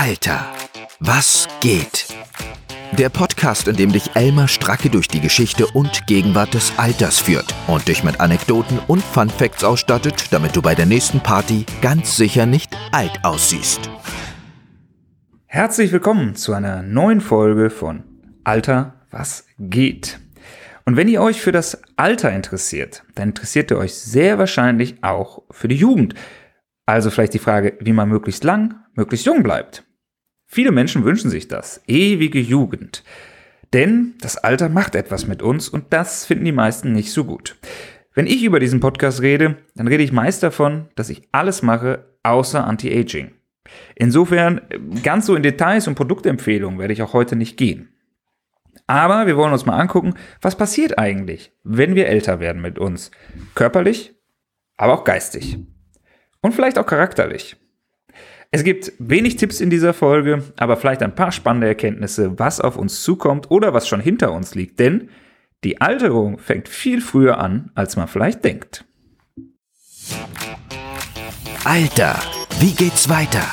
Alter, was geht? Der Podcast, in dem dich Elmar Stracke durch die Geschichte und Gegenwart des Alters führt und dich mit Anekdoten und Fun Facts ausstattet, damit du bei der nächsten Party ganz sicher nicht alt aussiehst. Herzlich willkommen zu einer neuen Folge von Alter, was geht? Und wenn ihr euch für das Alter interessiert, dann interessiert ihr euch sehr wahrscheinlich auch für die Jugend. Also vielleicht die Frage, wie man möglichst lang, möglichst jung bleibt. Viele Menschen wünschen sich das, ewige Jugend. Denn das Alter macht etwas mit uns und das finden die meisten nicht so gut. Wenn ich über diesen Podcast rede, dann rede ich meist davon, dass ich alles mache außer Anti-Aging. Insofern, ganz so in Details und Produktempfehlungen werde ich auch heute nicht gehen. Aber wir wollen uns mal angucken, was passiert eigentlich, wenn wir älter werden mit uns. Körperlich, aber auch geistig. Und vielleicht auch charakterlich. Es gibt wenig Tipps in dieser Folge, aber vielleicht ein paar spannende Erkenntnisse, was auf uns zukommt oder was schon hinter uns liegt. Denn die Alterung fängt viel früher an, als man vielleicht denkt. Alter, wie geht's weiter?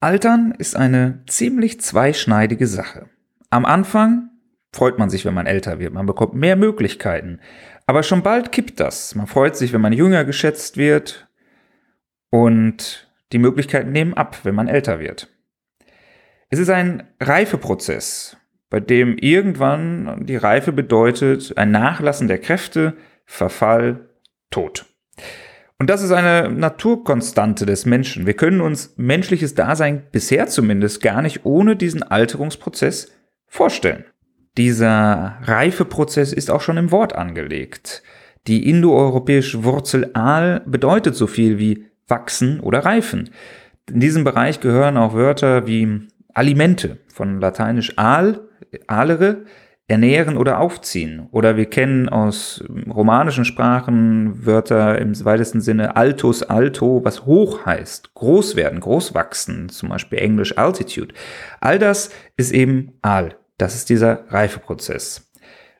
Altern ist eine ziemlich zweischneidige Sache. Am Anfang freut man sich, wenn man älter wird. Man bekommt mehr Möglichkeiten. Aber schon bald kippt das. Man freut sich, wenn man jünger geschätzt wird. Und die Möglichkeiten nehmen ab, wenn man älter wird. Es ist ein Reifeprozess, bei dem irgendwann die Reife bedeutet ein Nachlassen der Kräfte, Verfall, Tod. Und das ist eine Naturkonstante des Menschen. Wir können uns menschliches Dasein bisher zumindest gar nicht ohne diesen Alterungsprozess vorstellen. Dieser Reifeprozess ist auch schon im Wort angelegt. Die indoeuropäische Wurzel al bedeutet so viel wie wachsen oder reifen. In diesem Bereich gehören auch Wörter wie Alimente, von lateinisch al, alere, ernähren oder aufziehen. Oder wir kennen aus romanischen Sprachen Wörter im weitesten Sinne altus, alto, was hoch heißt, groß werden, groß wachsen, zum Beispiel Englisch altitude. All das ist eben al. Das ist dieser Reifeprozess.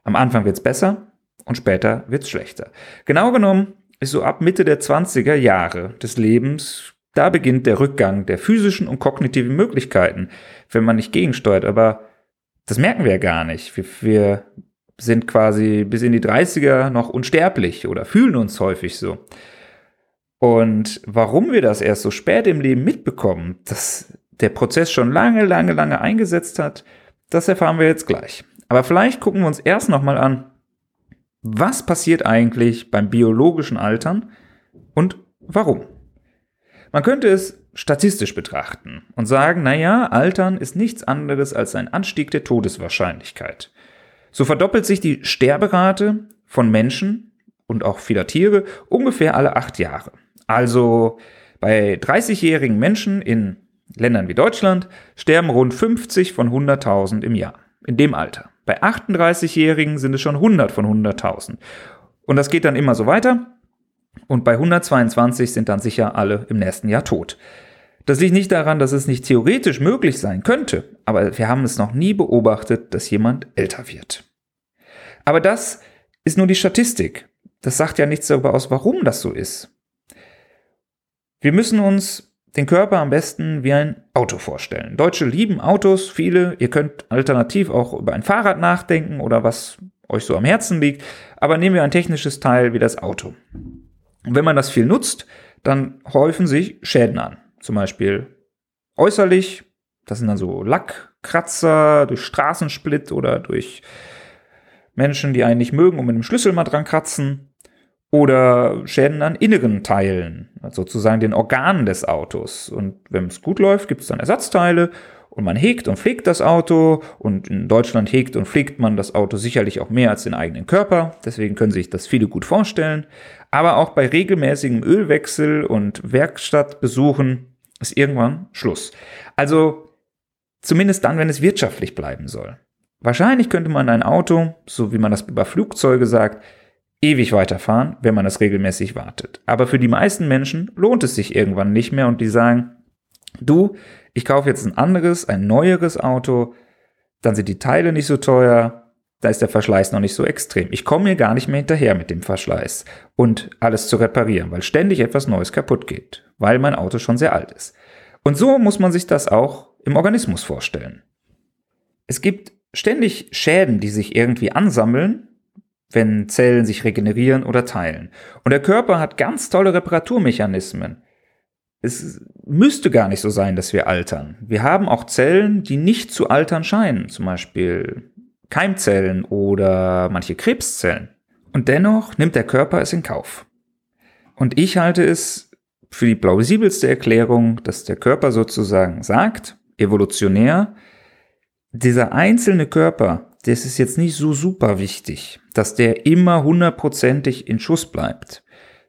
Am Anfang wird es besser und später wird es schlechter. Genau genommen so ab Mitte der 20er Jahre des Lebens, da beginnt der Rückgang der physischen und kognitiven Möglichkeiten, wenn man nicht gegensteuert. Aber das merken wir ja gar nicht. Wir, wir sind quasi bis in die 30er noch unsterblich oder fühlen uns häufig so. Und warum wir das erst so spät im Leben mitbekommen, dass der Prozess schon lange, lange, lange eingesetzt hat, das erfahren wir jetzt gleich. Aber vielleicht gucken wir uns erst nochmal an, was passiert eigentlich beim biologischen Altern und warum? Man könnte es statistisch betrachten und sagen, naja, Altern ist nichts anderes als ein Anstieg der Todeswahrscheinlichkeit. So verdoppelt sich die Sterberate von Menschen und auch vieler Tiere ungefähr alle acht Jahre. Also bei 30-jährigen Menschen in Ländern wie Deutschland sterben rund 50 von 100.000 im Jahr. In dem Alter. Bei 38-Jährigen sind es schon 100 von 100.000. Und das geht dann immer so weiter. Und bei 122 sind dann sicher alle im nächsten Jahr tot. Das liegt nicht daran, dass es nicht theoretisch möglich sein könnte, aber wir haben es noch nie beobachtet, dass jemand älter wird. Aber das ist nur die Statistik. Das sagt ja nichts darüber aus, warum das so ist. Wir müssen uns den Körper am besten wie ein Auto vorstellen. Deutsche lieben Autos, viele. Ihr könnt alternativ auch über ein Fahrrad nachdenken oder was euch so am Herzen liegt. Aber nehmen wir ein technisches Teil wie das Auto. Und wenn man das viel nutzt, dann häufen sich Schäden an. Zum Beispiel äußerlich, das sind dann so Lackkratzer durch Straßensplit oder durch Menschen, die einen nicht mögen und mit dem Schlüssel mal dran kratzen oder Schäden an inneren Teilen, also sozusagen den Organen des Autos. Und wenn es gut läuft, gibt es dann Ersatzteile und man hegt und pflegt das Auto und in Deutschland hegt und pflegt man das Auto sicherlich auch mehr als den eigenen Körper, deswegen können sich das viele gut vorstellen. Aber auch bei regelmäßigem Ölwechsel und Werkstattbesuchen ist irgendwann Schluss. Also zumindest dann, wenn es wirtschaftlich bleiben soll. Wahrscheinlich könnte man ein Auto, so wie man das über Flugzeuge sagt, ewig weiterfahren, wenn man es regelmäßig wartet. Aber für die meisten Menschen lohnt es sich irgendwann nicht mehr und die sagen, du, ich kaufe jetzt ein anderes, ein neueres Auto, dann sind die Teile nicht so teuer, da ist der Verschleiß noch nicht so extrem. Ich komme mir gar nicht mehr hinterher mit dem Verschleiß und alles zu reparieren, weil ständig etwas Neues kaputt geht, weil mein Auto schon sehr alt ist. Und so muss man sich das auch im Organismus vorstellen. Es gibt ständig Schäden, die sich irgendwie ansammeln, wenn Zellen sich regenerieren oder teilen. Und der Körper hat ganz tolle Reparaturmechanismen. Es müsste gar nicht so sein, dass wir altern. Wir haben auch Zellen, die nicht zu altern scheinen, zum Beispiel Keimzellen oder manche Krebszellen. Und dennoch nimmt der Körper es in Kauf. Und ich halte es für die plausibelste Erklärung, dass der Körper sozusagen sagt, evolutionär, dieser einzelne Körper, das ist jetzt nicht so super wichtig, dass der immer hundertprozentig in Schuss bleibt.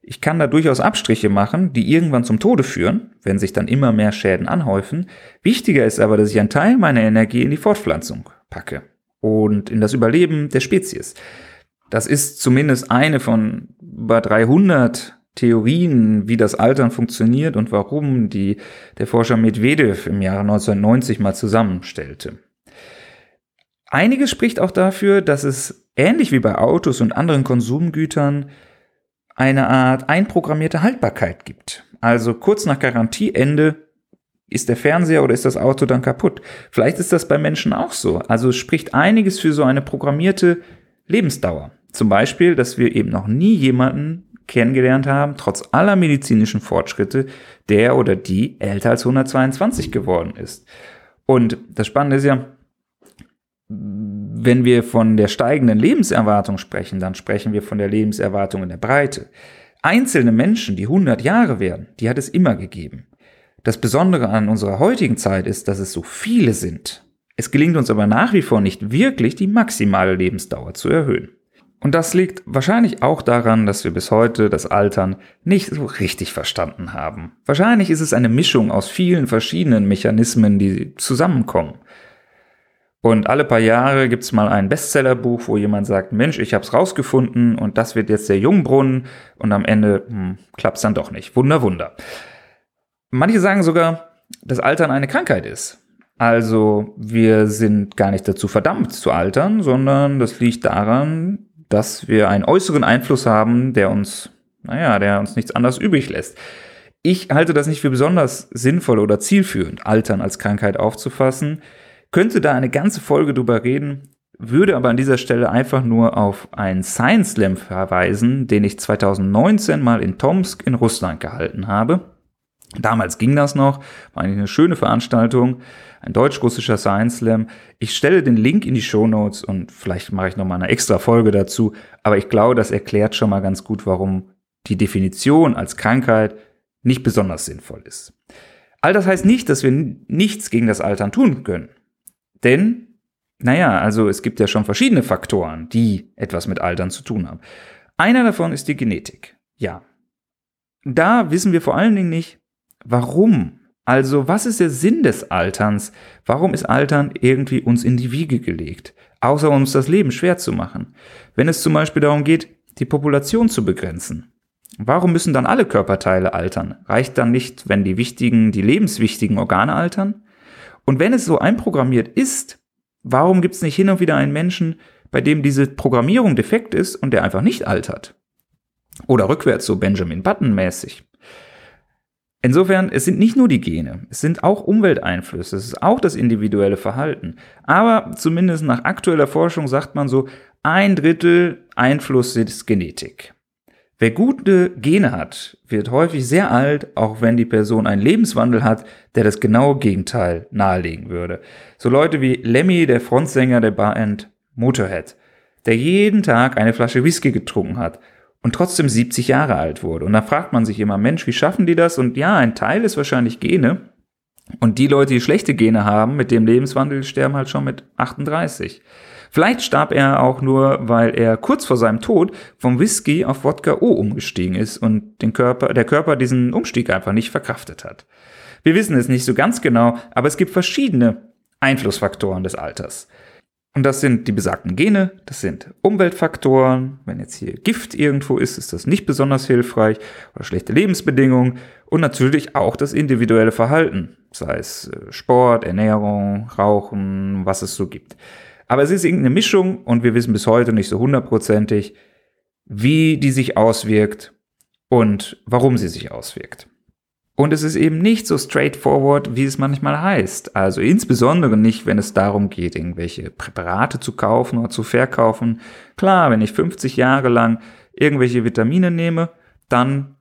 Ich kann da durchaus Abstriche machen, die irgendwann zum Tode führen, wenn sich dann immer mehr Schäden anhäufen. Wichtiger ist aber, dass ich einen Teil meiner Energie in die Fortpflanzung packe und in das Überleben der Spezies. Das ist zumindest eine von über 300 Theorien, wie das Altern funktioniert und warum, die der Forscher Medvedev im Jahre 1990 mal zusammenstellte. Einiges spricht auch dafür, dass es ähnlich wie bei Autos und anderen Konsumgütern eine Art einprogrammierte Haltbarkeit gibt. Also kurz nach Garantieende ist der Fernseher oder ist das Auto dann kaputt. Vielleicht ist das bei Menschen auch so. Also es spricht einiges für so eine programmierte Lebensdauer. Zum Beispiel, dass wir eben noch nie jemanden kennengelernt haben, trotz aller medizinischen Fortschritte, der oder die älter als 122 geworden ist. Und das Spannende ist ja, wenn wir von der steigenden Lebenserwartung sprechen, dann sprechen wir von der Lebenserwartung in der Breite. Einzelne Menschen, die 100 Jahre werden, die hat es immer gegeben. Das Besondere an unserer heutigen Zeit ist, dass es so viele sind. Es gelingt uns aber nach wie vor nicht wirklich, die maximale Lebensdauer zu erhöhen. Und das liegt wahrscheinlich auch daran, dass wir bis heute das Altern nicht so richtig verstanden haben. Wahrscheinlich ist es eine Mischung aus vielen verschiedenen Mechanismen, die zusammenkommen. Und alle paar Jahre gibt's mal ein Bestsellerbuch, wo jemand sagt, Mensch, ich hab's rausgefunden und das wird jetzt der Jungbrunnen und am Ende hm, klappt's dann doch nicht. Wunder, Wunder. Manche sagen sogar, dass Altern eine Krankheit ist. Also wir sind gar nicht dazu verdammt zu altern, sondern das liegt daran, dass wir einen äußeren Einfluss haben, der uns, naja, der uns nichts anderes übrig lässt. Ich halte das nicht für besonders sinnvoll oder zielführend, Altern als Krankheit aufzufassen könnte da eine ganze Folge drüber reden, würde aber an dieser Stelle einfach nur auf einen Science Slam verweisen, den ich 2019 mal in Tomsk in Russland gehalten habe. Damals ging das noch, war eine schöne Veranstaltung, ein deutsch-russischer Science Slam. Ich stelle den Link in die Show Notes und vielleicht mache ich noch mal eine extra Folge dazu, aber ich glaube, das erklärt schon mal ganz gut, warum die Definition als Krankheit nicht besonders sinnvoll ist. All das heißt nicht, dass wir nichts gegen das Altern tun können. Denn, naja, also es gibt ja schon verschiedene Faktoren, die etwas mit Altern zu tun haben. Einer davon ist die Genetik. Ja. Da wissen wir vor allen Dingen nicht, warum. Also, was ist der Sinn des Alterns? Warum ist Altern irgendwie uns in die Wiege gelegt? Außer uns das Leben schwer zu machen. Wenn es zum Beispiel darum geht, die Population zu begrenzen. Warum müssen dann alle Körperteile altern? Reicht dann nicht, wenn die wichtigen, die lebenswichtigen Organe altern? Und wenn es so einprogrammiert ist, warum gibt es nicht hin und wieder einen Menschen, bei dem diese Programmierung defekt ist und der einfach nicht altert? Oder rückwärts so Benjamin Button mäßig. Insofern, es sind nicht nur die Gene, es sind auch Umwelteinflüsse, es ist auch das individuelle Verhalten. Aber zumindest nach aktueller Forschung sagt man so, ein Drittel Einfluss ist Genetik. Wer gute Gene hat, wird häufig sehr alt, auch wenn die Person einen Lebenswandel hat, der das genaue Gegenteil nahelegen würde. So Leute wie Lemmy, der Frontsänger der Band Motorhead, der jeden Tag eine Flasche Whisky getrunken hat und trotzdem 70 Jahre alt wurde. Und da fragt man sich immer, Mensch, wie schaffen die das? Und ja, ein Teil ist wahrscheinlich Gene. Und die Leute, die schlechte Gene haben, mit dem Lebenswandel, sterben halt schon mit 38. Vielleicht starb er auch nur, weil er kurz vor seinem Tod vom Whisky auf Wodka O umgestiegen ist und den Körper, der Körper diesen Umstieg einfach nicht verkraftet hat. Wir wissen es nicht so ganz genau, aber es gibt verschiedene Einflussfaktoren des Alters. Und das sind die besagten Gene, das sind Umweltfaktoren. Wenn jetzt hier Gift irgendwo ist, ist das nicht besonders hilfreich oder schlechte Lebensbedingungen und natürlich auch das individuelle Verhalten, sei es äh, Sport, Ernährung, Rauchen, was es so gibt. Aber es ist irgendeine Mischung und wir wissen bis heute nicht so hundertprozentig, wie die sich auswirkt und warum sie sich auswirkt. Und es ist eben nicht so straightforward, wie es manchmal heißt. Also insbesondere nicht, wenn es darum geht, irgendwelche Präparate zu kaufen oder zu verkaufen. Klar, wenn ich 50 Jahre lang irgendwelche Vitamine nehme, dann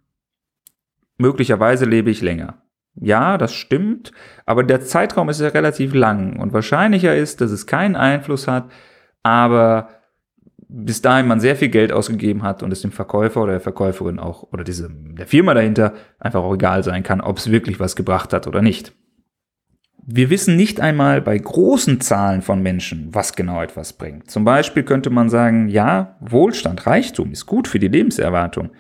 möglicherweise lebe ich länger. Ja, das stimmt, aber der Zeitraum ist ja relativ lang und wahrscheinlicher ist, dass es keinen Einfluss hat, aber bis dahin man sehr viel Geld ausgegeben hat und es dem Verkäufer oder der Verkäuferin auch oder diese, der Firma dahinter einfach auch egal sein kann, ob es wirklich was gebracht hat oder nicht. Wir wissen nicht einmal bei großen Zahlen von Menschen, was genau etwas bringt. Zum Beispiel könnte man sagen, ja, Wohlstand, Reichtum ist gut für die Lebenserwartung.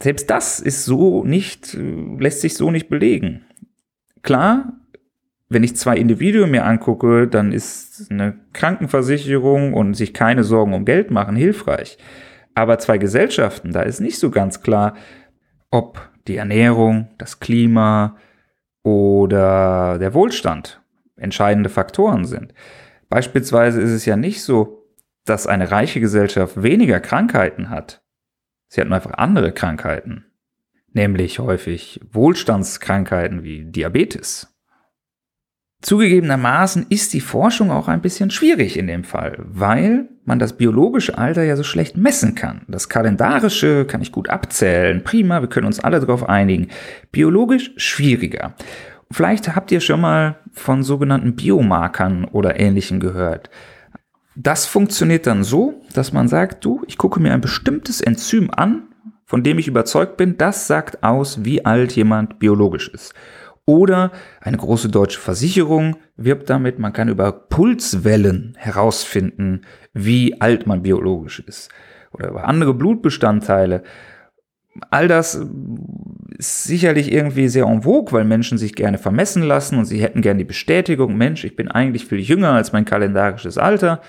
Selbst das ist so nicht, lässt sich so nicht belegen. Klar, wenn ich zwei Individuen mir angucke, dann ist eine Krankenversicherung und sich keine Sorgen um Geld machen hilfreich. Aber zwei Gesellschaften, da ist nicht so ganz klar, ob die Ernährung, das Klima oder der Wohlstand entscheidende Faktoren sind. Beispielsweise ist es ja nicht so, dass eine reiche Gesellschaft weniger Krankheiten hat. Sie hat nur einfach andere Krankheiten, nämlich häufig Wohlstandskrankheiten wie Diabetes Zugegebenermaßen ist die Forschung auch ein bisschen schwierig in dem Fall, weil man das biologische Alter ja so schlecht messen kann. Das kalendarische kann ich gut abzählen. Prima, wir können uns alle darauf einigen. Biologisch schwieriger. Vielleicht habt ihr schon mal von sogenannten Biomarkern oder ähnlichem gehört. Das funktioniert dann so, dass man sagt, du, ich gucke mir ein bestimmtes Enzym an, von dem ich überzeugt bin, das sagt aus, wie alt jemand biologisch ist. Oder eine große deutsche Versicherung wirbt damit, man kann über Pulswellen herausfinden, wie alt man biologisch ist. Oder über andere Blutbestandteile. All das ist sicherlich irgendwie sehr en vogue, weil Menschen sich gerne vermessen lassen und sie hätten gerne die Bestätigung, Mensch, ich bin eigentlich viel jünger als mein kalendarisches Alter.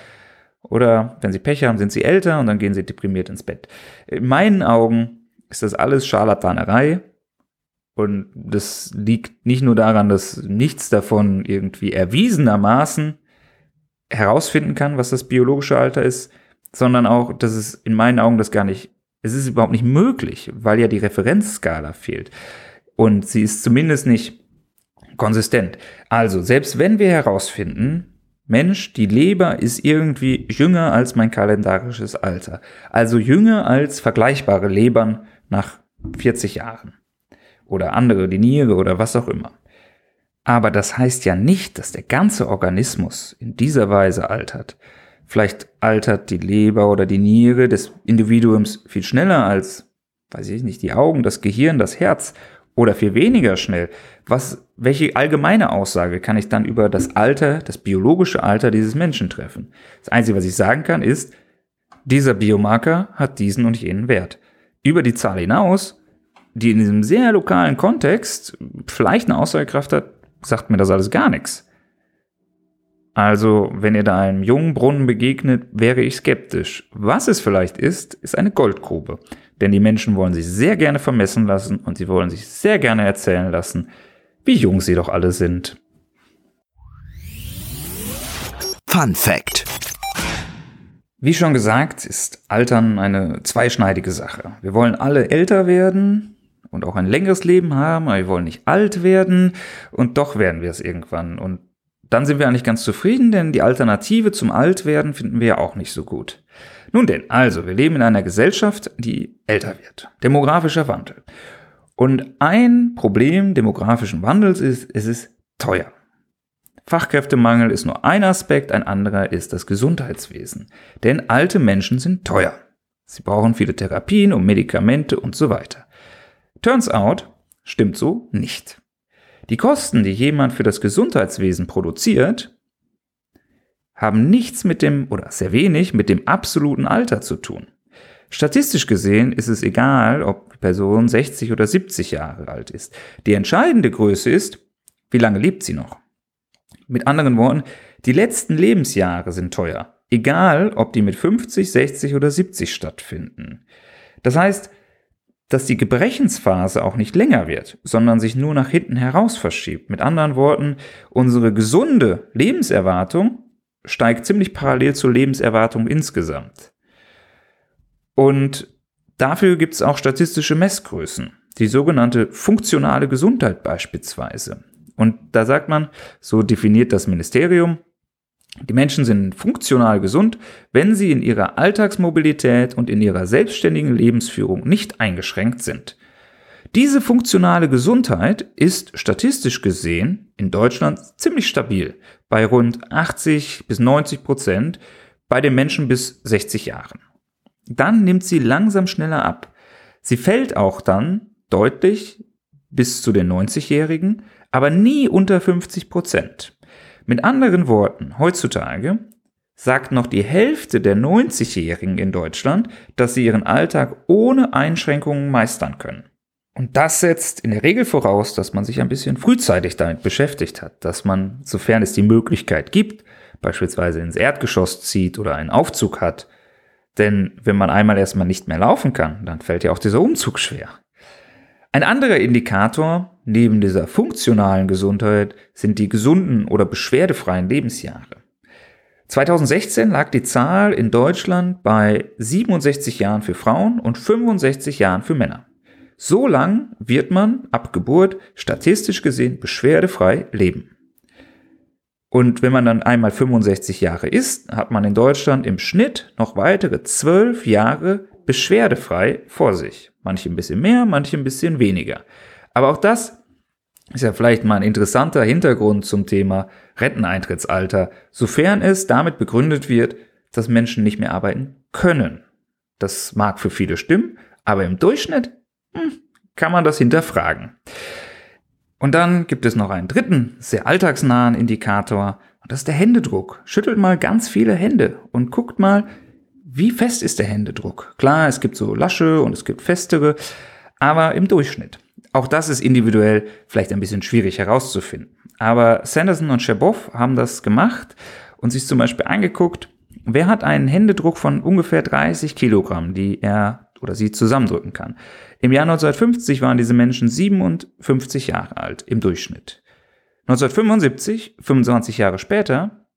Oder wenn sie Pech haben, sind sie älter und dann gehen sie deprimiert ins Bett. In meinen Augen ist das alles Scharlatanerei und das liegt nicht nur daran, dass nichts davon irgendwie erwiesenermaßen herausfinden kann, was das biologische Alter ist, sondern auch, dass es in meinen Augen das gar nicht, es ist überhaupt nicht möglich, weil ja die Referenzskala fehlt. Und sie ist zumindest nicht konsistent. Also, selbst wenn wir herausfinden, Mensch, die Leber ist irgendwie jünger als mein kalendarisches Alter. Also jünger als vergleichbare Lebern nach 40 Jahren oder andere, die Niere oder was auch immer. Aber das heißt ja nicht, dass der ganze Organismus in dieser Weise altert. Vielleicht altert die Leber oder die Niere des Individuums viel schneller als, weiß ich nicht, die Augen, das Gehirn, das Herz oder viel weniger schnell. Was, welche allgemeine Aussage kann ich dann über das Alter, das biologische Alter dieses Menschen treffen? Das Einzige, was ich sagen kann, ist, dieser Biomarker hat diesen und jenen Wert. Über die Zahl hinaus die in diesem sehr lokalen Kontext vielleicht eine Aussagekraft hat, sagt mir das alles gar nichts. Also, wenn ihr da einem jungen Brunnen begegnet, wäre ich skeptisch. Was es vielleicht ist, ist eine Goldgrube. Denn die Menschen wollen sich sehr gerne vermessen lassen und sie wollen sich sehr gerne erzählen lassen, wie jung sie doch alle sind. Fun Fact. Wie schon gesagt, ist Altern eine zweischneidige Sache. Wir wollen alle älter werden, und auch ein längeres Leben haben, aber wir wollen nicht alt werden und doch werden wir es irgendwann. Und dann sind wir eigentlich ganz zufrieden, denn die Alternative zum Altwerden finden wir ja auch nicht so gut. Nun denn, also, wir leben in einer Gesellschaft, die älter wird. Demografischer Wandel. Und ein Problem demografischen Wandels ist, es ist teuer. Fachkräftemangel ist nur ein Aspekt, ein anderer ist das Gesundheitswesen. Denn alte Menschen sind teuer. Sie brauchen viele Therapien und Medikamente und so weiter. Turns out, stimmt so nicht. Die Kosten, die jemand für das Gesundheitswesen produziert, haben nichts mit dem oder sehr wenig mit dem absoluten Alter zu tun. Statistisch gesehen ist es egal, ob die Person 60 oder 70 Jahre alt ist. Die entscheidende Größe ist, wie lange lebt sie noch? Mit anderen Worten, die letzten Lebensjahre sind teuer, egal ob die mit 50, 60 oder 70 stattfinden. Das heißt, dass die Gebrechensphase auch nicht länger wird, sondern sich nur nach hinten heraus verschiebt. Mit anderen Worten, unsere gesunde Lebenserwartung steigt ziemlich parallel zur Lebenserwartung insgesamt. Und dafür gibt es auch statistische Messgrößen. die sogenannte funktionale Gesundheit beispielsweise. Und da sagt man, so definiert das Ministerium, die Menschen sind funktional gesund, wenn sie in ihrer Alltagsmobilität und in ihrer selbstständigen Lebensführung nicht eingeschränkt sind. Diese funktionale Gesundheit ist statistisch gesehen in Deutschland ziemlich stabil, bei rund 80 bis 90 Prozent bei den Menschen bis 60 Jahren. Dann nimmt sie langsam schneller ab. Sie fällt auch dann deutlich bis zu den 90-Jährigen, aber nie unter 50 Prozent. Mit anderen Worten, heutzutage sagt noch die Hälfte der 90-Jährigen in Deutschland, dass sie ihren Alltag ohne Einschränkungen meistern können. Und das setzt in der Regel voraus, dass man sich ein bisschen frühzeitig damit beschäftigt hat, dass man, sofern es die Möglichkeit gibt, beispielsweise ins Erdgeschoss zieht oder einen Aufzug hat. Denn wenn man einmal erstmal nicht mehr laufen kann, dann fällt ja auch dieser Umzug schwer. Ein anderer Indikator neben dieser funktionalen Gesundheit sind die gesunden oder beschwerdefreien Lebensjahre. 2016 lag die Zahl in Deutschland bei 67 Jahren für Frauen und 65 Jahren für Männer. So lang wird man ab Geburt statistisch gesehen beschwerdefrei leben. Und wenn man dann einmal 65 Jahre ist, hat man in Deutschland im Schnitt noch weitere 12 Jahre beschwerdefrei vor sich. Manche ein bisschen mehr, manche ein bisschen weniger. Aber auch das ist ja vielleicht mal ein interessanter Hintergrund zum Thema Renteneintrittsalter, sofern es damit begründet wird, dass Menschen nicht mehr arbeiten können. Das mag für viele stimmen, aber im Durchschnitt hm, kann man das hinterfragen. Und dann gibt es noch einen dritten, sehr alltagsnahen Indikator, und das ist der Händedruck. Schüttelt mal ganz viele Hände und guckt mal, wie fest ist der Händedruck? Klar, es gibt so lasche und es gibt festere, aber im Durchschnitt. Auch das ist individuell vielleicht ein bisschen schwierig herauszufinden. Aber Sanderson und Scherboff haben das gemacht und sich zum Beispiel angeguckt, wer hat einen Händedruck von ungefähr 30 Kilogramm, die er oder sie zusammendrücken kann. Im Jahr 1950 waren diese Menschen 57 Jahre alt im Durchschnitt. 1975, 25 Jahre später,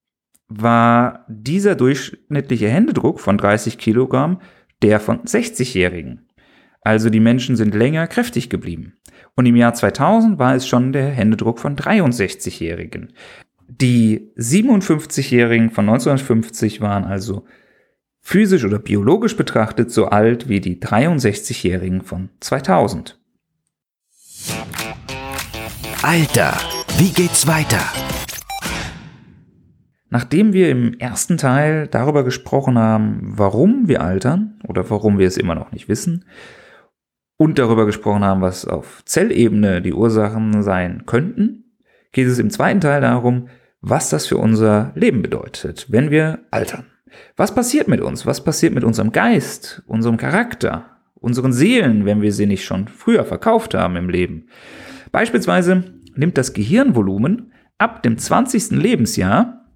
war dieser durchschnittliche Händedruck von 30 Kilogramm der von 60-Jährigen. Also die Menschen sind länger kräftig geblieben. Und im Jahr 2000 war es schon der Händedruck von 63-Jährigen. Die 57-Jährigen von 1950 waren also physisch oder biologisch betrachtet so alt wie die 63-Jährigen von 2000. Alter, wie geht's weiter? Nachdem wir im ersten Teil darüber gesprochen haben, warum wir altern oder warum wir es immer noch nicht wissen, und darüber gesprochen haben, was auf Zellebene die Ursachen sein könnten, geht es im zweiten Teil darum, was das für unser Leben bedeutet, wenn wir altern. Was passiert mit uns? Was passiert mit unserem Geist, unserem Charakter, unseren Seelen, wenn wir sie nicht schon früher verkauft haben im Leben? Beispielsweise nimmt das Gehirnvolumen ab dem 20. Lebensjahr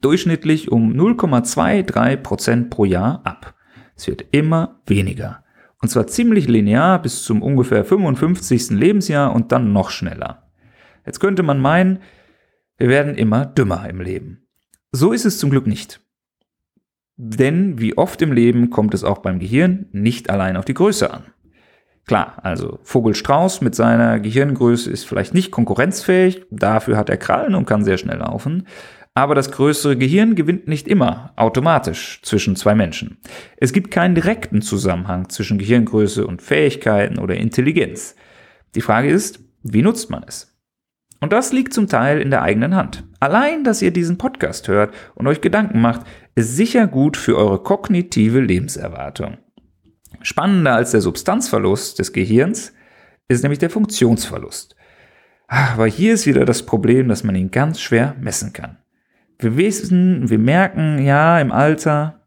durchschnittlich um 0,23 Prozent pro Jahr ab. Es wird immer weniger. Und zwar ziemlich linear bis zum ungefähr 55. Lebensjahr und dann noch schneller. Jetzt könnte man meinen, wir werden immer dümmer im Leben. So ist es zum Glück nicht. Denn wie oft im Leben kommt es auch beim Gehirn nicht allein auf die Größe an. Klar, also Vogelstrauß mit seiner Gehirngröße ist vielleicht nicht konkurrenzfähig, dafür hat er Krallen und kann sehr schnell laufen. Aber das größere Gehirn gewinnt nicht immer automatisch zwischen zwei Menschen. Es gibt keinen direkten Zusammenhang zwischen Gehirngröße und Fähigkeiten oder Intelligenz. Die Frage ist, wie nutzt man es? Und das liegt zum Teil in der eigenen Hand. Allein, dass ihr diesen Podcast hört und euch Gedanken macht, ist sicher gut für eure kognitive Lebenserwartung. Spannender als der Substanzverlust des Gehirns ist nämlich der Funktionsverlust. Aber hier ist wieder das Problem, dass man ihn ganz schwer messen kann. Wir wissen, wir merken, ja, im Alter,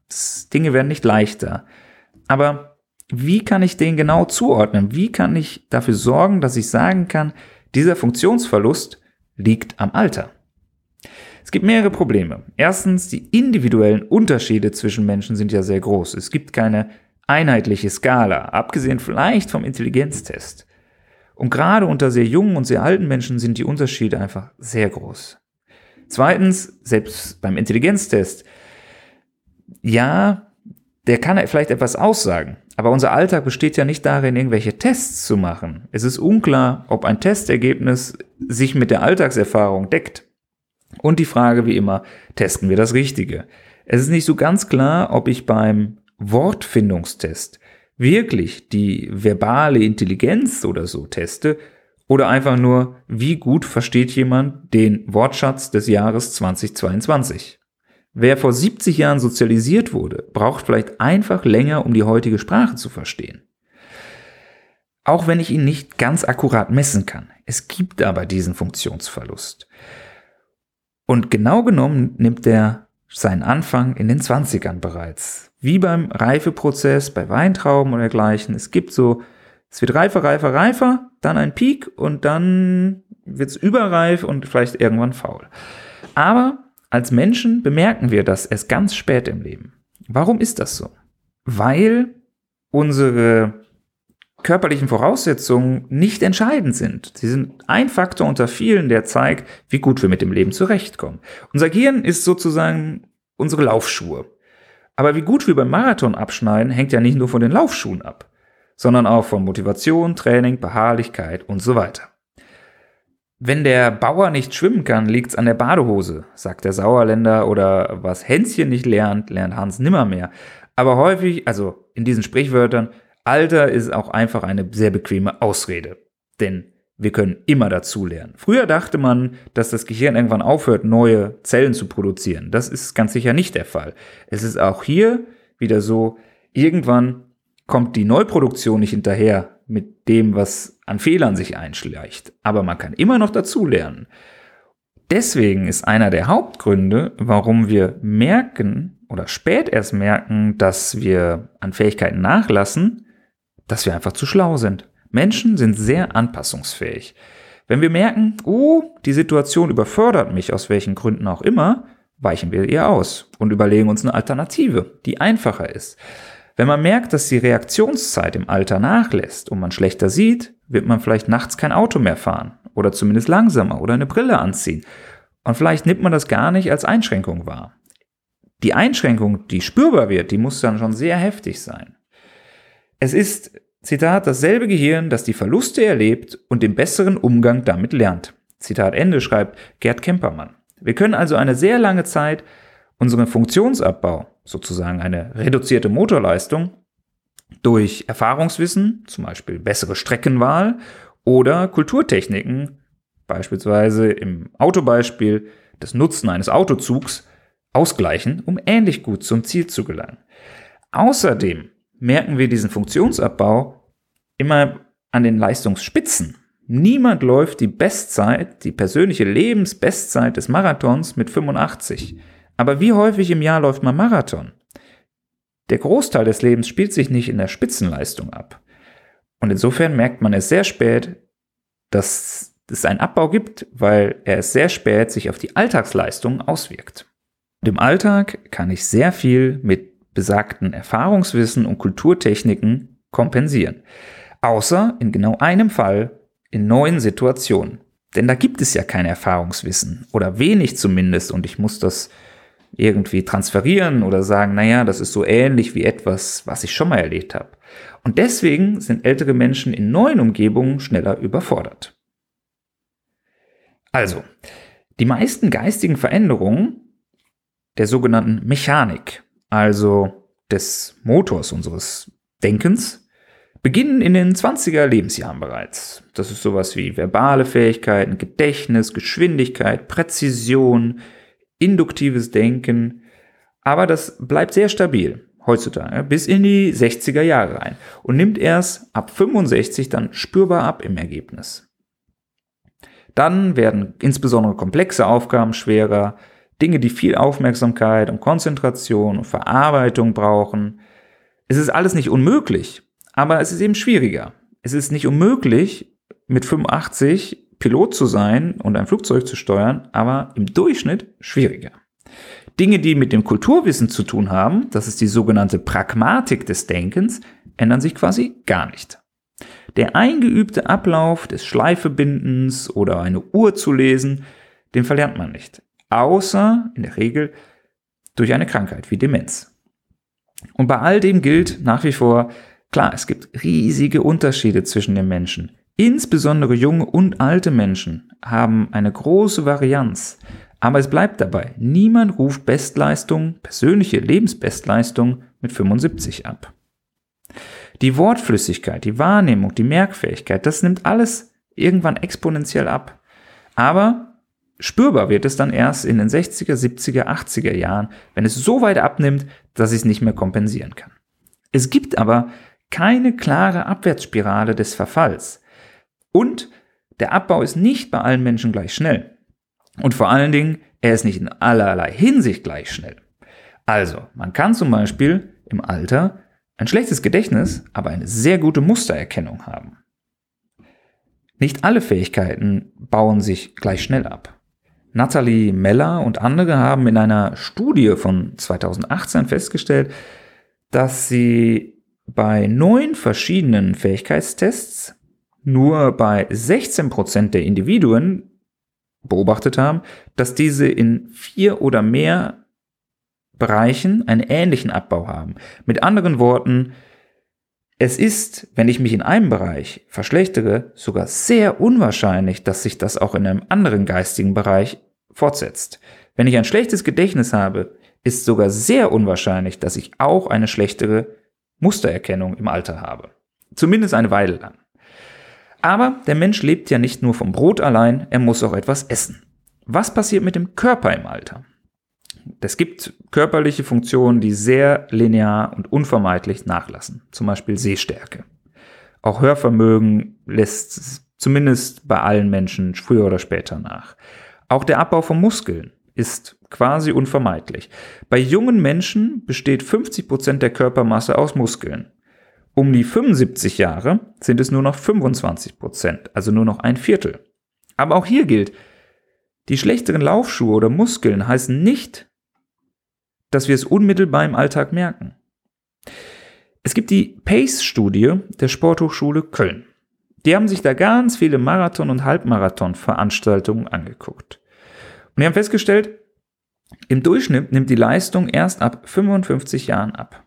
Dinge werden nicht leichter. Aber wie kann ich den genau zuordnen? Wie kann ich dafür sorgen, dass ich sagen kann, dieser Funktionsverlust liegt am Alter? Es gibt mehrere Probleme. Erstens, die individuellen Unterschiede zwischen Menschen sind ja sehr groß. Es gibt keine einheitliche Skala, abgesehen vielleicht vom Intelligenztest. Und gerade unter sehr jungen und sehr alten Menschen sind die Unterschiede einfach sehr groß. Zweitens, selbst beim Intelligenztest, ja, der kann vielleicht etwas aussagen, aber unser Alltag besteht ja nicht darin, irgendwelche Tests zu machen. Es ist unklar, ob ein Testergebnis sich mit der Alltagserfahrung deckt. Und die Frage wie immer, testen wir das Richtige? Es ist nicht so ganz klar, ob ich beim Wortfindungstest wirklich die verbale Intelligenz oder so teste oder einfach nur, wie gut versteht jemand den Wortschatz des Jahres 2022. Wer vor 70 Jahren sozialisiert wurde, braucht vielleicht einfach länger, um die heutige Sprache zu verstehen. Auch wenn ich ihn nicht ganz akkurat messen kann. Es gibt aber diesen Funktionsverlust. Und genau genommen nimmt er seinen Anfang in den 20ern bereits. Wie beim Reifeprozess bei Weintrauben oder dergleichen. Es gibt so, es wird reifer, reifer, reifer, dann ein Peak und dann wird es überreif und vielleicht irgendwann faul. Aber als Menschen bemerken wir das erst ganz spät im Leben. Warum ist das so? Weil unsere körperlichen Voraussetzungen nicht entscheidend sind. Sie sind ein Faktor unter vielen, der zeigt, wie gut wir mit dem Leben zurechtkommen. Unser Gehirn ist sozusagen unsere Laufschuhe. Aber wie gut wir beim Marathon abschneiden, hängt ja nicht nur von den Laufschuhen ab, sondern auch von Motivation, Training, Beharrlichkeit und so weiter. Wenn der Bauer nicht schwimmen kann, liegt's an der Badehose, sagt der Sauerländer, oder was Hänschen nicht lernt, lernt Hans nimmermehr. Aber häufig, also in diesen Sprichwörtern, Alter ist auch einfach eine sehr bequeme Ausrede. Denn wir können immer dazulernen. Früher dachte man, dass das Gehirn irgendwann aufhört, neue Zellen zu produzieren. Das ist ganz sicher nicht der Fall. Es ist auch hier wieder so, irgendwann kommt die Neuproduktion nicht hinterher mit dem, was an Fehlern sich einschleicht. Aber man kann immer noch dazulernen. Deswegen ist einer der Hauptgründe, warum wir merken oder spät erst merken, dass wir an Fähigkeiten nachlassen, dass wir einfach zu schlau sind. Menschen sind sehr anpassungsfähig. Wenn wir merken, oh, die Situation überfordert mich aus welchen Gründen auch immer, weichen wir ihr aus und überlegen uns eine Alternative, die einfacher ist. Wenn man merkt, dass die Reaktionszeit im Alter nachlässt und man schlechter sieht, wird man vielleicht nachts kein Auto mehr fahren oder zumindest langsamer oder eine Brille anziehen. Und vielleicht nimmt man das gar nicht als Einschränkung wahr. Die Einschränkung, die spürbar wird, die muss dann schon sehr heftig sein. Es ist, Zitat, dasselbe Gehirn, das die Verluste erlebt und den besseren Umgang damit lernt. Zitat Ende schreibt Gerd Kempermann. Wir können also eine sehr lange Zeit unseren Funktionsabbau, sozusagen eine reduzierte Motorleistung, durch Erfahrungswissen, zum Beispiel bessere Streckenwahl oder Kulturtechniken, beispielsweise im Autobeispiel das Nutzen eines Autozugs, ausgleichen, um ähnlich gut zum Ziel zu gelangen. Außerdem merken wir diesen Funktionsabbau immer an den Leistungsspitzen. Niemand läuft die Bestzeit, die persönliche Lebensbestzeit des Marathons mit 85. Aber wie häufig im Jahr läuft man Marathon? Der Großteil des Lebens spielt sich nicht in der Spitzenleistung ab. Und insofern merkt man es sehr spät, dass es einen Abbau gibt, weil er es sehr spät sich auf die Alltagsleistung auswirkt. Und im Alltag kann ich sehr viel mit besagten Erfahrungswissen und Kulturtechniken kompensieren. Außer in genau einem Fall in neuen Situationen. Denn da gibt es ja kein Erfahrungswissen oder wenig zumindest und ich muss das irgendwie transferieren oder sagen, naja, das ist so ähnlich wie etwas, was ich schon mal erlebt habe. Und deswegen sind ältere Menschen in neuen Umgebungen schneller überfordert. Also, die meisten geistigen Veränderungen der sogenannten Mechanik also des Motors unseres Denkens, beginnen in den 20er Lebensjahren bereits. Das ist sowas wie verbale Fähigkeiten, Gedächtnis, Geschwindigkeit, Präzision, induktives Denken. Aber das bleibt sehr stabil heutzutage bis in die 60er Jahre rein und nimmt erst ab 65 dann spürbar ab im Ergebnis. Dann werden insbesondere komplexe Aufgaben schwerer, Dinge, die viel Aufmerksamkeit und Konzentration und Verarbeitung brauchen. Es ist alles nicht unmöglich, aber es ist eben schwieriger. Es ist nicht unmöglich, mit 85 Pilot zu sein und ein Flugzeug zu steuern, aber im Durchschnitt schwieriger. Dinge, die mit dem Kulturwissen zu tun haben, das ist die sogenannte Pragmatik des Denkens, ändern sich quasi gar nicht. Der eingeübte Ablauf des Schleifebindens oder eine Uhr zu lesen, den verlernt man nicht außer in der Regel durch eine Krankheit wie Demenz. Und bei all dem gilt nach wie vor, klar, es gibt riesige Unterschiede zwischen den Menschen. Insbesondere junge und alte Menschen haben eine große Varianz. Aber es bleibt dabei, niemand ruft Bestleistung, persönliche Lebensbestleistung mit 75 ab. Die Wortflüssigkeit, die Wahrnehmung, die Merkfähigkeit, das nimmt alles irgendwann exponentiell ab. Aber spürbar wird es dann erst in den 60er, 70er, 80er Jahren, wenn es so weit abnimmt, dass ich es nicht mehr kompensieren kann. Es gibt aber keine klare Abwärtsspirale des Verfalls. Und der Abbau ist nicht bei allen Menschen gleich schnell. Und vor allen Dingen, er ist nicht in allerlei Hinsicht gleich schnell. Also, man kann zum Beispiel im Alter ein schlechtes Gedächtnis, aber eine sehr gute Mustererkennung haben. Nicht alle Fähigkeiten bauen sich gleich schnell ab. Natalie Meller und andere haben in einer Studie von 2018 festgestellt, dass sie bei neun verschiedenen Fähigkeitstests nur bei 16% der Individuen beobachtet haben, dass diese in vier oder mehr Bereichen einen ähnlichen Abbau haben. Mit anderen Worten, es ist, wenn ich mich in einem Bereich verschlechtere, sogar sehr unwahrscheinlich, dass sich das auch in einem anderen geistigen Bereich fortsetzt. Wenn ich ein schlechtes Gedächtnis habe, ist sogar sehr unwahrscheinlich, dass ich auch eine schlechtere Mustererkennung im Alter habe. Zumindest eine Weile lang. Aber der Mensch lebt ja nicht nur vom Brot allein, er muss auch etwas essen. Was passiert mit dem Körper im Alter? Es gibt körperliche Funktionen, die sehr linear und unvermeidlich nachlassen, zum Beispiel Sehstärke. Auch Hörvermögen lässt zumindest bei allen Menschen früher oder später nach. Auch der Abbau von Muskeln ist quasi unvermeidlich. Bei jungen Menschen besteht 50 Prozent der Körpermasse aus Muskeln. Um die 75 Jahre sind es nur noch 25 Prozent, also nur noch ein Viertel. Aber auch hier gilt, die schlechteren Laufschuhe oder Muskeln heißen nicht, dass wir es unmittelbar im Alltag merken. Es gibt die PACE-Studie der Sporthochschule Köln. Die haben sich da ganz viele Marathon- und Halbmarathon-Veranstaltungen angeguckt. Und die haben festgestellt, im Durchschnitt nimmt die Leistung erst ab 55 Jahren ab.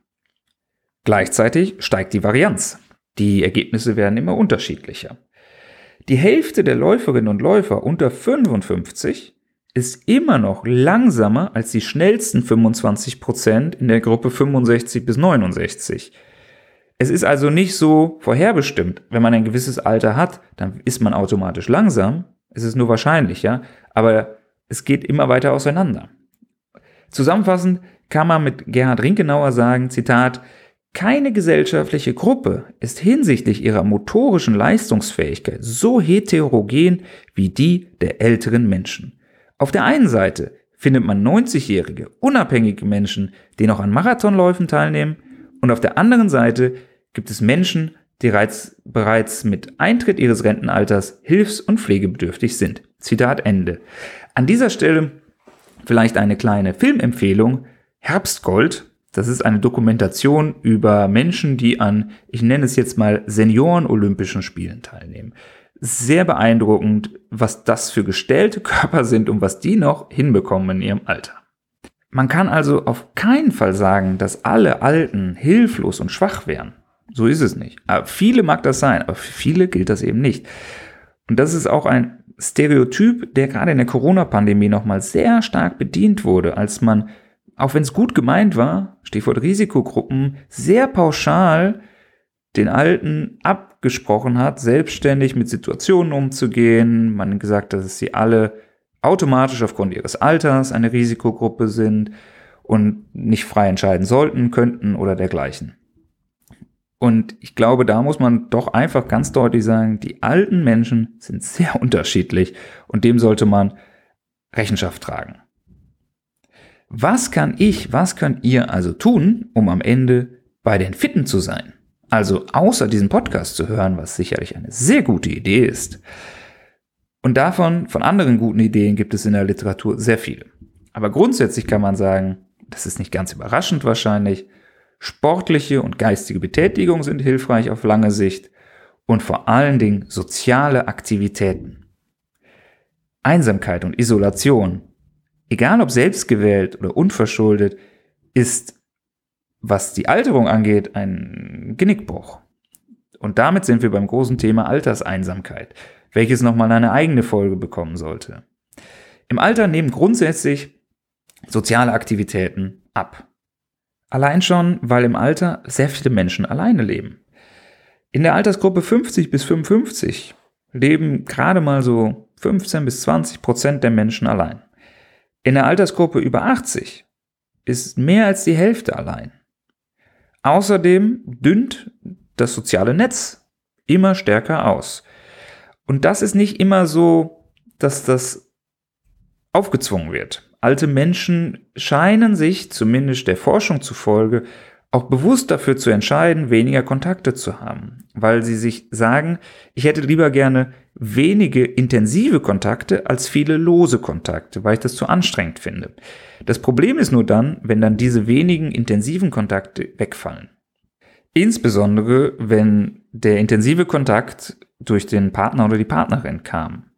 Gleichzeitig steigt die Varianz. Die Ergebnisse werden immer unterschiedlicher. Die Hälfte der Läuferinnen und Läufer unter 55 ist immer noch langsamer als die schnellsten 25 Prozent in der Gruppe 65 bis 69. Es ist also nicht so vorherbestimmt, wenn man ein gewisses Alter hat, dann ist man automatisch langsam. Es ist nur wahrscheinlich, ja, aber es geht immer weiter auseinander. Zusammenfassend kann man mit Gerhard Rinkenauer sagen, Zitat, keine gesellschaftliche Gruppe ist hinsichtlich ihrer motorischen Leistungsfähigkeit so heterogen wie die der älteren Menschen. Auf der einen Seite findet man 90-jährige, unabhängige Menschen, die noch an Marathonläufen teilnehmen, und auf der anderen Seite gibt es Menschen, die bereits mit Eintritt ihres Rentenalters hilfs- und pflegebedürftig sind. Zitat Ende. An dieser Stelle vielleicht eine kleine Filmempfehlung. Herbstgold das ist eine Dokumentation über Menschen, die an, ich nenne es jetzt mal, Senioren-Olympischen Spielen teilnehmen. Sehr beeindruckend, was das für gestellte Körper sind und was die noch hinbekommen in ihrem Alter. Man kann also auf keinen Fall sagen, dass alle Alten hilflos und schwach wären. So ist es nicht. Aber viele mag das sein, aber für viele gilt das eben nicht. Und das ist auch ein Stereotyp, der gerade in der Corona-Pandemie nochmal sehr stark bedient wurde, als man auch wenn es gut gemeint war, Stichwort Risikogruppen, sehr pauschal den Alten abgesprochen hat, selbstständig mit Situationen umzugehen. Man hat gesagt, dass sie alle automatisch aufgrund ihres Alters eine Risikogruppe sind und nicht frei entscheiden sollten, könnten oder dergleichen. Und ich glaube, da muss man doch einfach ganz deutlich sagen, die alten Menschen sind sehr unterschiedlich und dem sollte man Rechenschaft tragen. Was kann ich, was könnt ihr also tun, um am Ende bei den Fitten zu sein? Also außer diesen Podcast zu hören, was sicherlich eine sehr gute Idee ist. Und davon, von anderen guten Ideen gibt es in der Literatur sehr viele. Aber grundsätzlich kann man sagen, das ist nicht ganz überraschend wahrscheinlich, sportliche und geistige Betätigung sind hilfreich auf lange Sicht und vor allen Dingen soziale Aktivitäten. Einsamkeit und Isolation egal ob selbstgewählt oder unverschuldet, ist was die Alterung angeht, ein Genickbruch. Und damit sind wir beim großen Thema Alterseinsamkeit, welches nochmal eine eigene Folge bekommen sollte. Im Alter nehmen grundsätzlich soziale Aktivitäten ab. Allein schon, weil im Alter sehr viele Menschen alleine leben. In der Altersgruppe 50 bis 55 leben gerade mal so 15 bis 20 Prozent der Menschen allein. In der Altersgruppe über 80 ist mehr als die Hälfte allein. Außerdem dünnt das soziale Netz immer stärker aus. Und das ist nicht immer so, dass das aufgezwungen wird. Alte Menschen scheinen sich, zumindest der Forschung zufolge, auch bewusst dafür zu entscheiden, weniger Kontakte zu haben, weil sie sich sagen, ich hätte lieber gerne wenige intensive Kontakte als viele lose Kontakte, weil ich das zu anstrengend finde. Das Problem ist nur dann, wenn dann diese wenigen intensiven Kontakte wegfallen. Insbesondere, wenn der intensive Kontakt durch den Partner oder die Partnerin kam.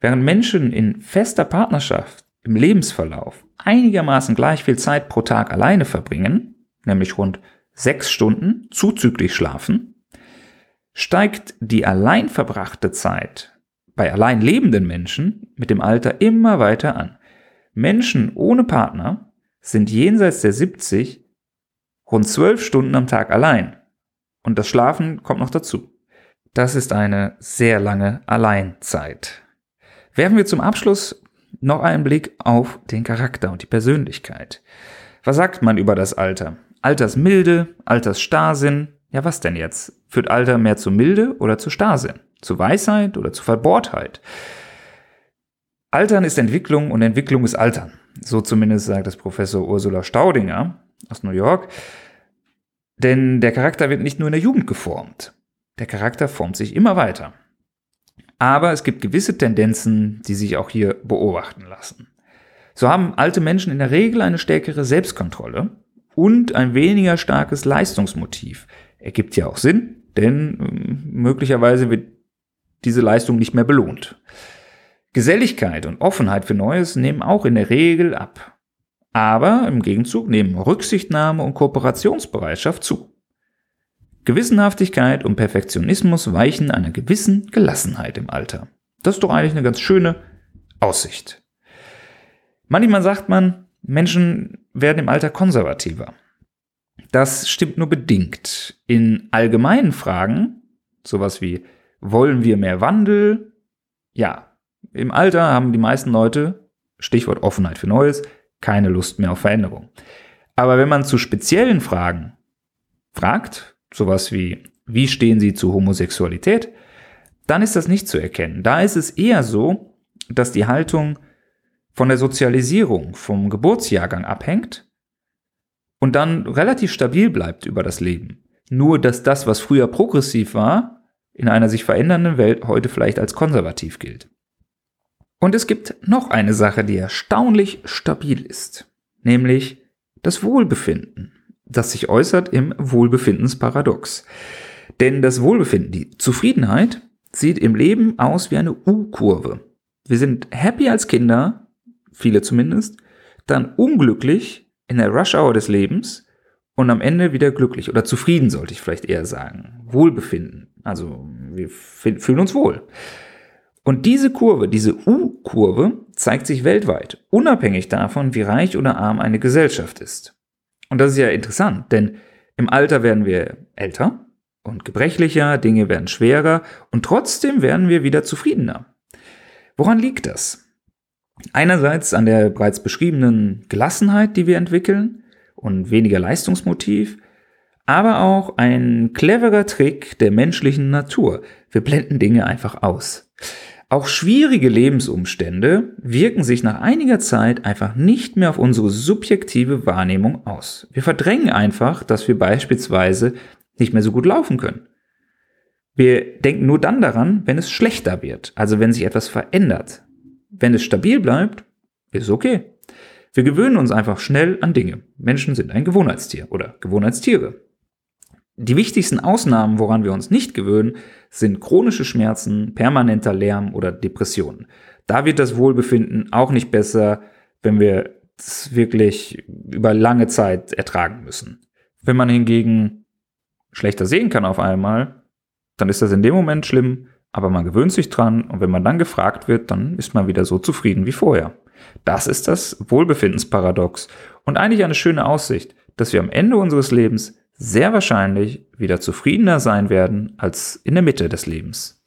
Während Menschen in fester Partnerschaft im Lebensverlauf einigermaßen gleich viel Zeit pro Tag alleine verbringen, nämlich rund sechs Stunden zuzüglich schlafen, steigt die allein verbrachte Zeit bei allein lebenden Menschen mit dem Alter immer weiter an. Menschen ohne Partner sind jenseits der 70 rund zwölf Stunden am Tag allein. Und das Schlafen kommt noch dazu. Das ist eine sehr lange Alleinzeit. Werfen wir zum Abschluss noch einen Blick auf den Charakter und die Persönlichkeit. Was sagt man über das Alter? Altersmilde, Altersstarrsinn. Ja, was denn jetzt? Führt Alter mehr zu Milde oder zu Starrsinn? Zu Weisheit oder zu Verbohrtheit? Altern ist Entwicklung und Entwicklung ist Altern. So zumindest sagt es Professor Ursula Staudinger aus New York. Denn der Charakter wird nicht nur in der Jugend geformt. Der Charakter formt sich immer weiter. Aber es gibt gewisse Tendenzen, die sich auch hier beobachten lassen. So haben alte Menschen in der Regel eine stärkere Selbstkontrolle und ein weniger starkes Leistungsmotiv. Ergibt ja auch Sinn, denn äh, möglicherweise wird diese Leistung nicht mehr belohnt. Geselligkeit und Offenheit für Neues nehmen auch in der Regel ab. Aber im Gegenzug nehmen Rücksichtnahme und Kooperationsbereitschaft zu. Gewissenhaftigkeit und Perfektionismus weichen einer gewissen Gelassenheit im Alter. Das ist doch eigentlich eine ganz schöne Aussicht. Manchmal sagt man, Menschen werden im Alter konservativer. Das stimmt nur bedingt. In allgemeinen Fragen, sowas wie, wollen wir mehr Wandel? Ja, im Alter haben die meisten Leute, Stichwort Offenheit für Neues, keine Lust mehr auf Veränderung. Aber wenn man zu speziellen Fragen fragt, sowas wie, wie stehen Sie zu Homosexualität, dann ist das nicht zu erkennen. Da ist es eher so, dass die Haltung von der Sozialisierung, vom Geburtsjahrgang abhängt und dann relativ stabil bleibt über das Leben. Nur, dass das, was früher progressiv war, in einer sich verändernden Welt heute vielleicht als konservativ gilt. Und es gibt noch eine Sache, die erstaunlich stabil ist, nämlich das Wohlbefinden das sich äußert im Wohlbefindensparadox. Denn das Wohlbefinden, die Zufriedenheit, sieht im Leben aus wie eine U-Kurve. Wir sind happy als Kinder, viele zumindest, dann unglücklich in der Rush-Hour des Lebens und am Ende wieder glücklich oder zufrieden, sollte ich vielleicht eher sagen. Wohlbefinden. Also wir fühlen uns wohl. Und diese Kurve, diese U-Kurve, zeigt sich weltweit, unabhängig davon, wie reich oder arm eine Gesellschaft ist. Und das ist ja interessant, denn im Alter werden wir älter und gebrechlicher, Dinge werden schwerer und trotzdem werden wir wieder zufriedener. Woran liegt das? Einerseits an der bereits beschriebenen Gelassenheit, die wir entwickeln und weniger Leistungsmotiv, aber auch ein cleverer Trick der menschlichen Natur. Wir blenden Dinge einfach aus. Auch schwierige Lebensumstände wirken sich nach einiger Zeit einfach nicht mehr auf unsere subjektive Wahrnehmung aus. Wir verdrängen einfach, dass wir beispielsweise nicht mehr so gut laufen können. Wir denken nur dann daran, wenn es schlechter wird, also wenn sich etwas verändert. Wenn es stabil bleibt, ist es okay. Wir gewöhnen uns einfach schnell an Dinge. Menschen sind ein Gewohnheitstier oder Gewohnheitstiere. Die wichtigsten Ausnahmen, woran wir uns nicht gewöhnen, sind chronische Schmerzen, permanenter Lärm oder Depressionen. Da wird das Wohlbefinden auch nicht besser, wenn wir es wirklich über lange Zeit ertragen müssen. Wenn man hingegen schlechter sehen kann auf einmal, dann ist das in dem Moment schlimm, aber man gewöhnt sich dran und wenn man dann gefragt wird, dann ist man wieder so zufrieden wie vorher. Das ist das Wohlbefindensparadox und eigentlich eine schöne Aussicht, dass wir am Ende unseres Lebens sehr wahrscheinlich wieder zufriedener sein werden als in der Mitte des Lebens.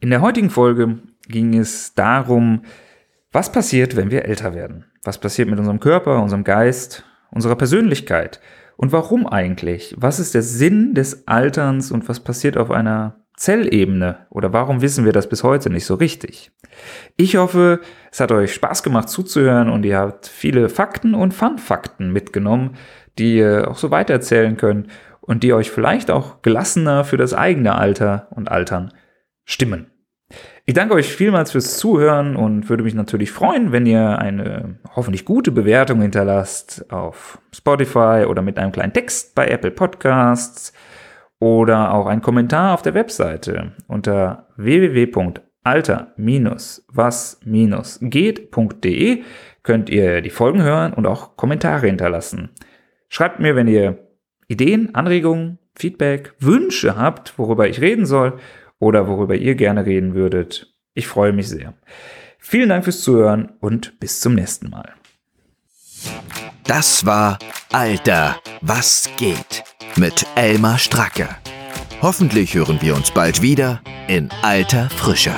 In der heutigen Folge ging es darum, was passiert, wenn wir älter werden. Was passiert mit unserem Körper, unserem Geist, unserer Persönlichkeit? Und warum eigentlich? Was ist der Sinn des Alterns und was passiert auf einer Zellebene? Oder warum wissen wir das bis heute nicht so richtig? Ich hoffe, es hat euch Spaß gemacht zuzuhören und ihr habt viele Fakten und Fun-Fakten mitgenommen, die ihr auch so weitererzählen könnt und die euch vielleicht auch gelassener für das eigene Alter und Altern stimmen. Ich danke euch vielmals fürs Zuhören und würde mich natürlich freuen, wenn ihr eine hoffentlich gute Bewertung hinterlasst auf Spotify oder mit einem kleinen Text bei Apple Podcasts oder auch einen Kommentar auf der Webseite unter www.alter-was-geht.de könnt ihr die Folgen hören und auch Kommentare hinterlassen. Schreibt mir, wenn ihr Ideen, Anregungen, Feedback, Wünsche habt, worüber ich reden soll oder worüber ihr gerne reden würdet. Ich freue mich sehr. Vielen Dank fürs Zuhören und bis zum nächsten Mal. Das war Alter, was geht mit Elmar Stracke. Hoffentlich hören wir uns bald wieder in alter Frische.